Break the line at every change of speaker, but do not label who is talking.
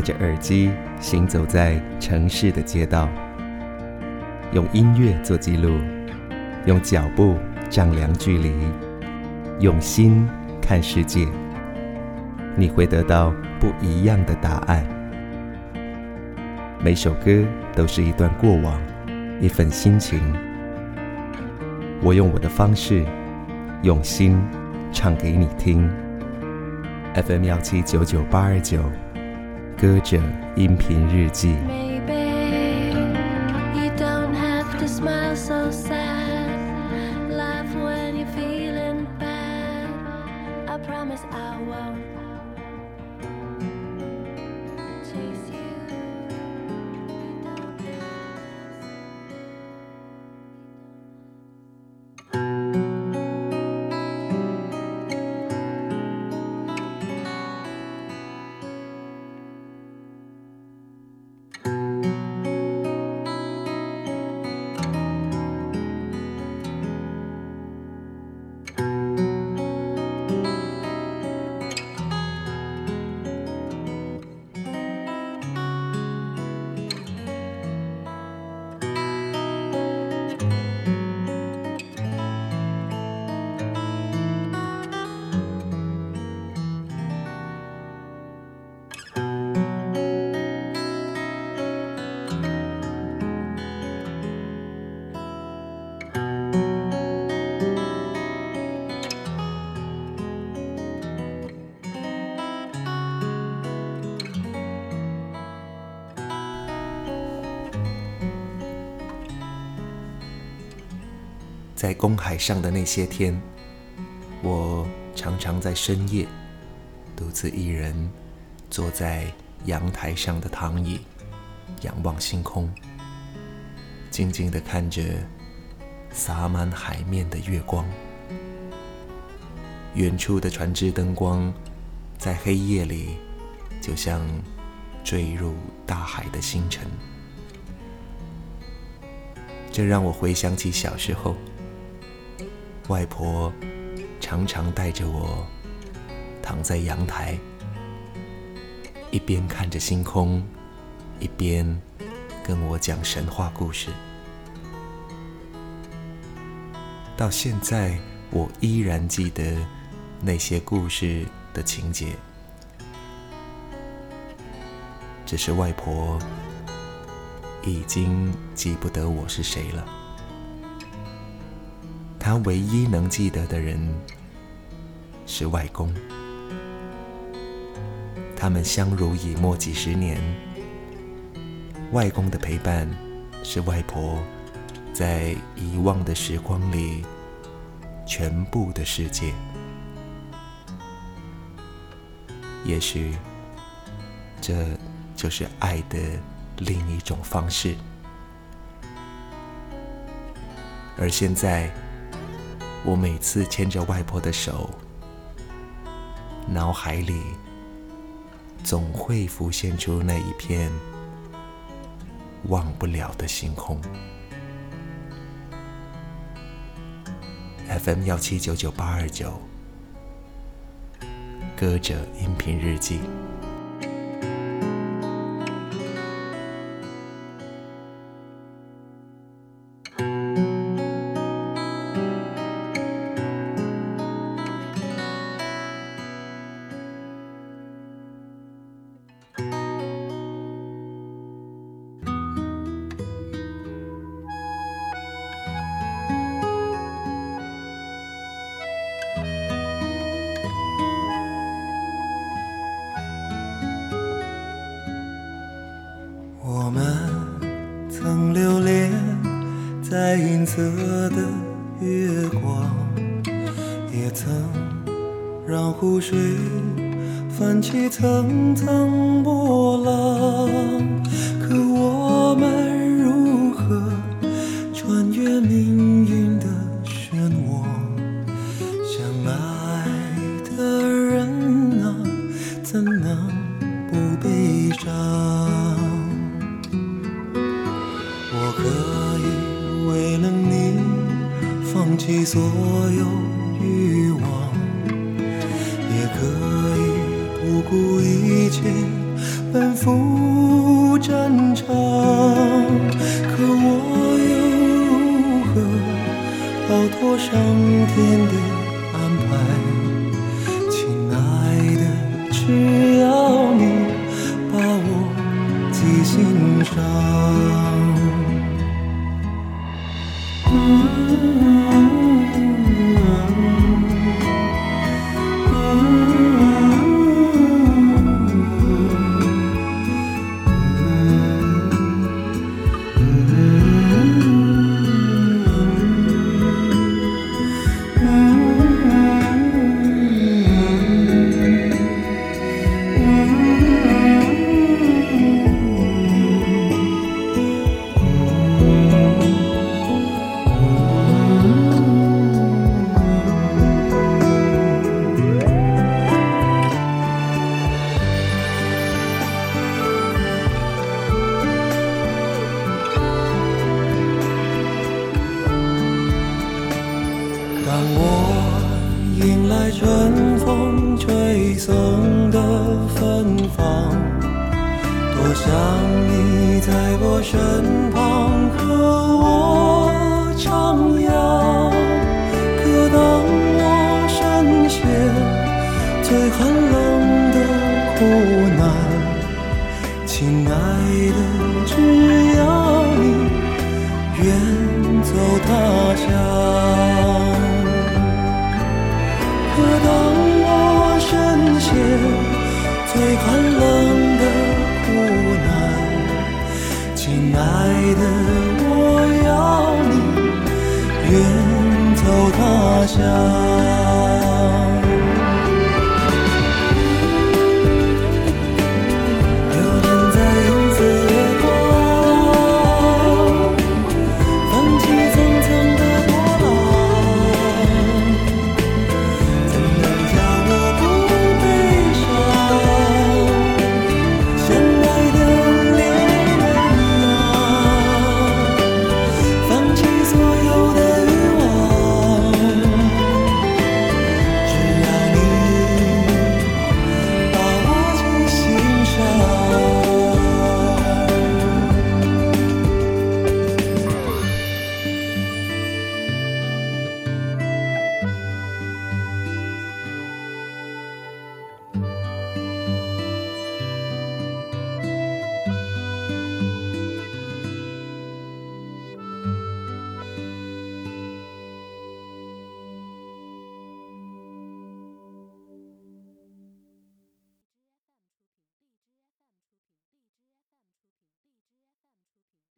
戴着耳机行走在城市的街道，用音乐做记录，用脚步丈量距离，用心看世界。你会得到不一样的答案。每首歌都是一段过往，一份心情。我用我的方式，用心唱给你听。FM 幺七九九八二九，歌者音频日记。
Maybe you don't have to smile so sad. Laugh when you're feeling bad. I promise I won't
在公海上的那些天，我常常在深夜独自一人坐在阳台上的躺椅，仰望星空，静静地看着洒满海面的月光。远处的船只灯光，在黑夜里，就像坠入大海的星辰。这让我回想起小时候。外婆常常带着我躺在阳台，一边看着星空，一边跟我讲神话故事。到现在，我依然记得那些故事的情节，只是外婆已经记不得我是谁了。他唯一能记得的人是外公，他们相濡以沫几十年。外公的陪伴是外婆在遗忘的时光里全部的世界。也许这就是爱的另一种方式。而现在。我每次牵着外婆的手，脑海里总会浮现出那一片忘不了的星空。FM 幺七九九八二九，歌者音频日记。
银色的月光，也曾让湖水泛起层层波浪。可我们所有欲望，也可以不顾一切
奔赴战场，可我又如何？逃脱上天的我想你在我身旁和我徜徉。可当我深陷最寒冷的苦难，亲爱的，只要你远走他乡。爱的我要你远走他乡。